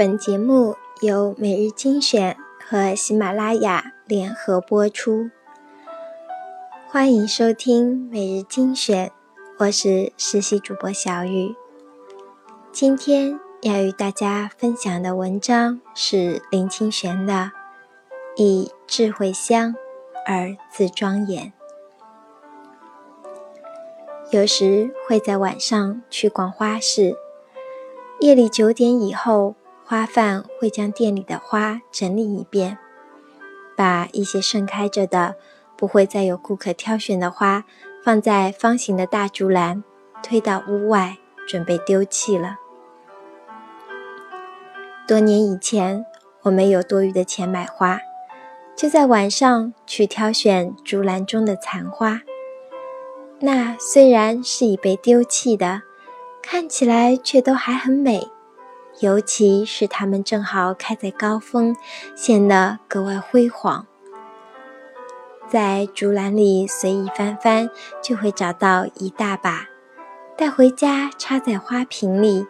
本节目由每日精选和喜马拉雅联合播出，欢迎收听每日精选，我是实习主播小雨。今天要与大家分享的文章是林清玄的《以智慧香而自庄严》。有时会在晚上去逛花市，夜里九点以后。花贩会将店里的花整理一遍，把一些盛开着的、不会再有顾客挑选的花放在方形的大竹篮，推到屋外，准备丢弃了。多年以前，我没有多余的钱买花，就在晚上去挑选竹篮中的残花。那虽然是已被丢弃的，看起来却都还很美。尤其是它们正好开在高峰，显得格外辉煌。在竹篮里随意翻翻，就会找到一大把，带回家插在花瓶里，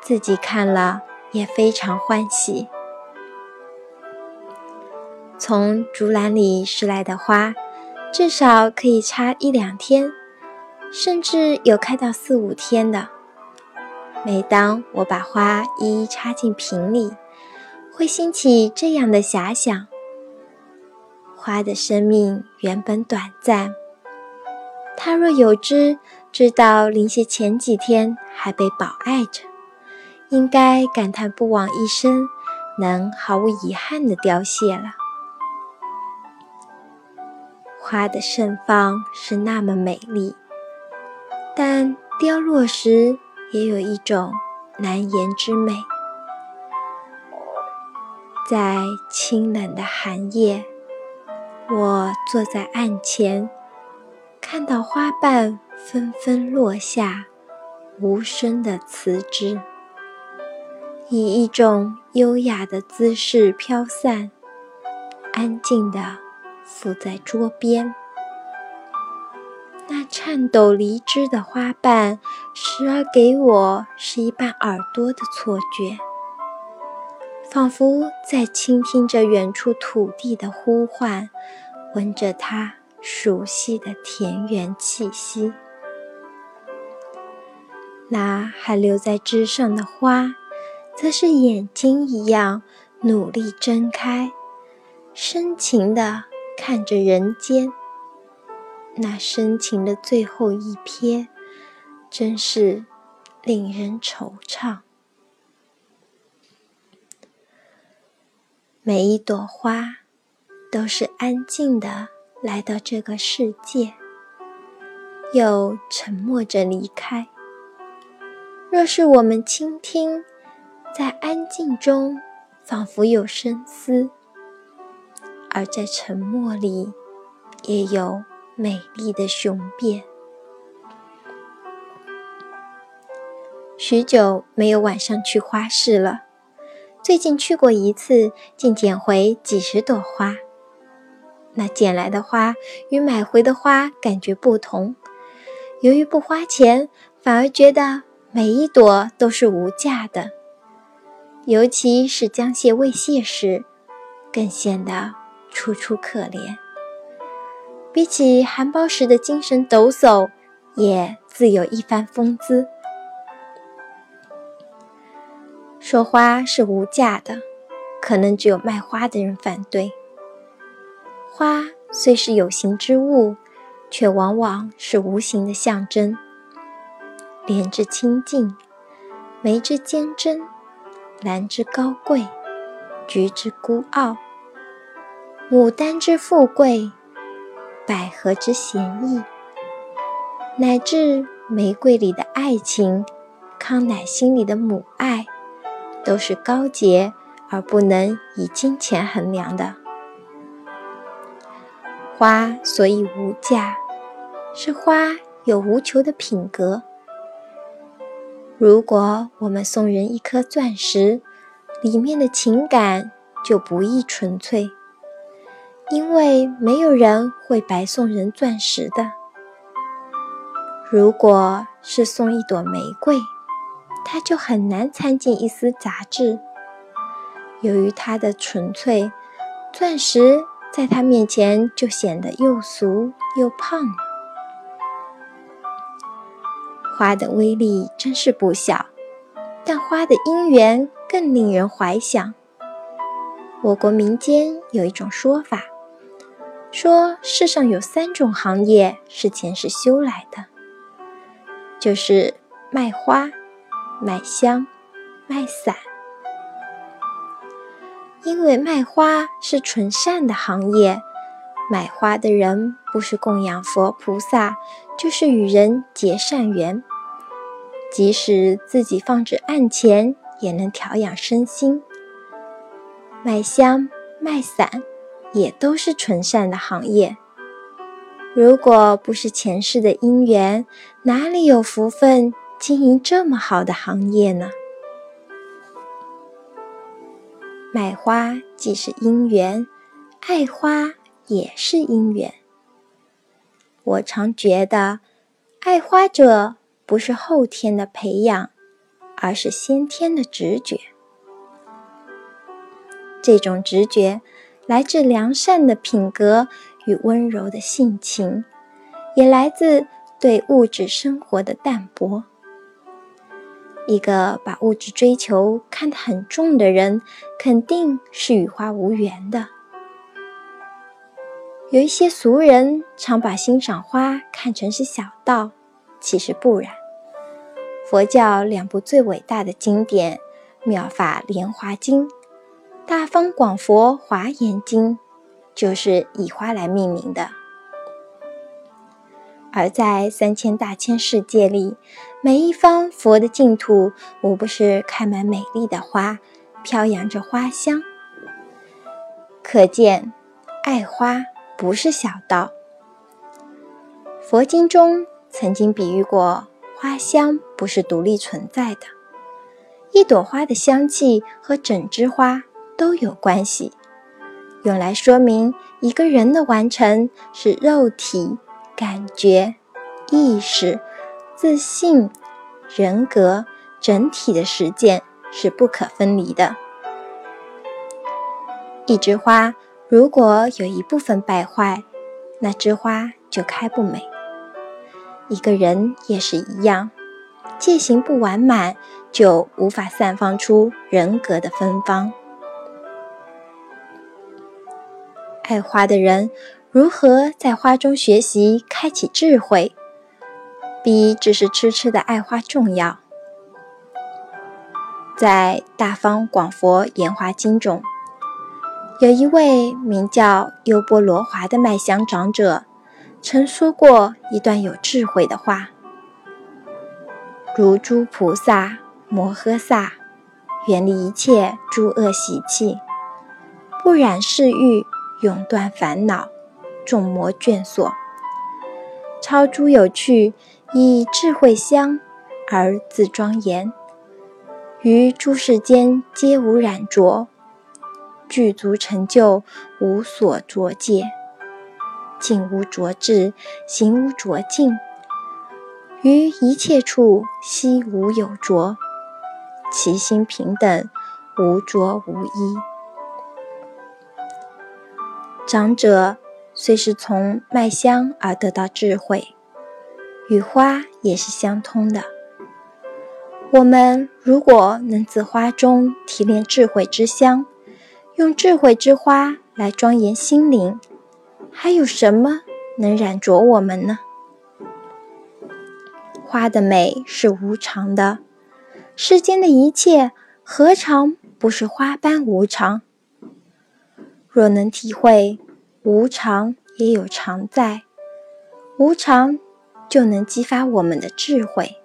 自己看了也非常欢喜。从竹篮里拾来的花，至少可以插一两天，甚至有开到四五天的。每当我把花一一插进瓶里，会兴起这样的遐想：花的生命原本短暂，它若有知知道林谢前几天还被保爱着，应该感叹不枉一生能毫无遗憾地凋谢了。花的盛放是那么美丽，但凋落时。也有一种难言之美，在清冷的寒夜，我坐在案前，看到花瓣纷纷落下，无声的辞之，以一种优雅的姿势飘散，安静地附在桌边。颤抖离枝的花瓣，时而给我是一半耳朵的错觉，仿佛在倾听着远处土地的呼唤，闻着它熟悉的田园气息。那还留在枝上的花，则是眼睛一样努力睁开，深情地看着人间。那深情的最后一瞥，真是令人惆怅。每一朵花都是安静的来到这个世界，又沉默着离开。若是我们倾听，在安静中仿佛有声思，而在沉默里也有。美丽的雄辩。许久没有晚上去花市了，最近去过一次，竟捡回几十朵花。那捡来的花与买回的花感觉不同，由于不花钱，反而觉得每一朵都是无价的。尤其是将谢未谢时，更显得楚楚可怜。比起含苞时的精神抖擞，也自有一番风姿。说花是无价的，可能只有卖花的人反对。花虽是有形之物，却往往是无形的象征。莲之清净，梅之坚贞，兰之高贵，菊之孤傲，牡丹之富贵。百合之闲逸，乃至玫瑰里的爱情，康乃馨里的母爱，都是高洁而不能以金钱衡量的。花所以无价，是花有无求的品格。如果我们送人一颗钻石，里面的情感就不易纯粹。因为没有人会白送人钻石的。如果是送一朵玫瑰，它就很难掺进一丝杂质。由于它的纯粹，钻石在它面前就显得又俗又胖了。花的威力真是不小，但花的因缘更令人怀想。我国民间有一种说法，说世上有三种行业是前世修来的，就是卖花、卖香、卖伞。因为卖花是纯善的行业，买花的人不是供养佛菩萨，就是与人结善缘。即使自己放置案前，也能调养身心。卖香、卖伞，也都是纯善的行业。如果不是前世的因缘，哪里有福分经营这么好的行业呢？卖花既是因缘，爱花也是因缘。我常觉得，爱花者。不是后天的培养，而是先天的直觉。这种直觉来自良善的品格与温柔的性情，也来自对物质生活的淡泊。一个把物质追求看得很重的人，肯定是与花无缘的。有一些俗人常把欣赏花看成是小道，其实不然。佛教两部最伟大的经典《妙法莲华经》《大方广佛华严经》就是以花来命名的。而在三千大千世界里，每一方佛的净土，无不是开满美丽的花，飘扬着花香。可见，爱花不是小道。佛经中曾经比喻过。花香不是独立存在的，一朵花的香气和整枝花都有关系，用来说明一个人的完成是肉体、感觉、意识、自信、人格整体的实践是不可分离的。一枝花如果有一部分败坏，那枝花就开不美。一个人也是一样，戒行不完满，就无法散发出人格的芬芳。爱花的人如何在花中学习，开启智慧，比只是痴痴的爱花重要。在《大方广佛言华经》中，有一位名叫优波罗华的麦香长者。曾说过一段有智慧的话：“如诸菩萨摩诃萨，远离一切诸恶习气，不染世欲，永断烦恼，众魔眷锁，超诸有趣，以智慧香而自庄严，于诸世间皆无染着，具足成就，无所着戒。”境无着智，行无着境，于一切处悉无有着，其心平等，无着无依。长者虽是从卖香而得到智慧，与花也是相通的。我们如果能自花中提炼智慧之香，用智慧之花来庄严心灵。还有什么能染着我们呢？花的美是无常的，世间的一切何尝不是花般无常？若能体会无常也有常在，无常就能激发我们的智慧。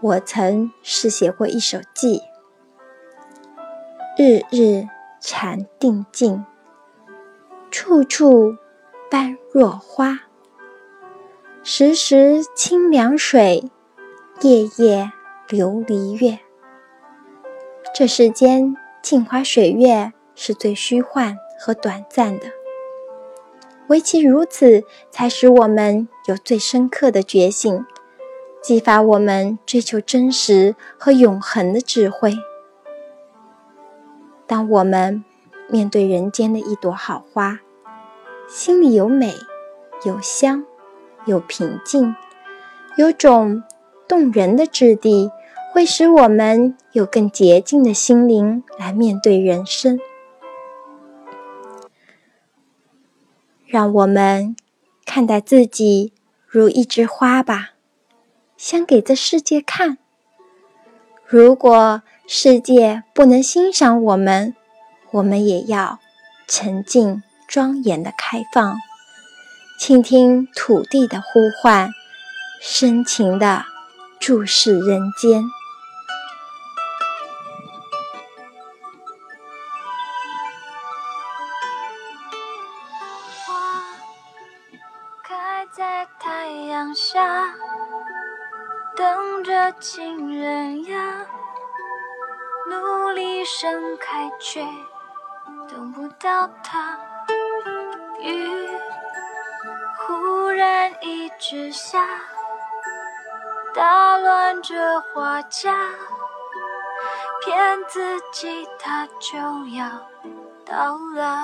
我曾试写过一首偈：日日禅定静。处处般若花，时时清凉水，夜夜琉璃月。这世间镜花水月是最虚幻和短暂的，唯其如此，才使我们有最深刻的觉醒，激发我们追求真实和永恒的智慧。当我们面对人间的一朵好花，心里有美，有香，有平静，有种动人的质地，会使我们有更洁净的心灵来面对人生。让我们看待自己如一枝花吧，先给这世界看。如果世界不能欣赏我们，我们也要沉静庄严的开放，倾听土地的呼唤，深情的注视人间。盛开却等不到他。雨忽然一直下，打乱这花架，骗自己它就要到了。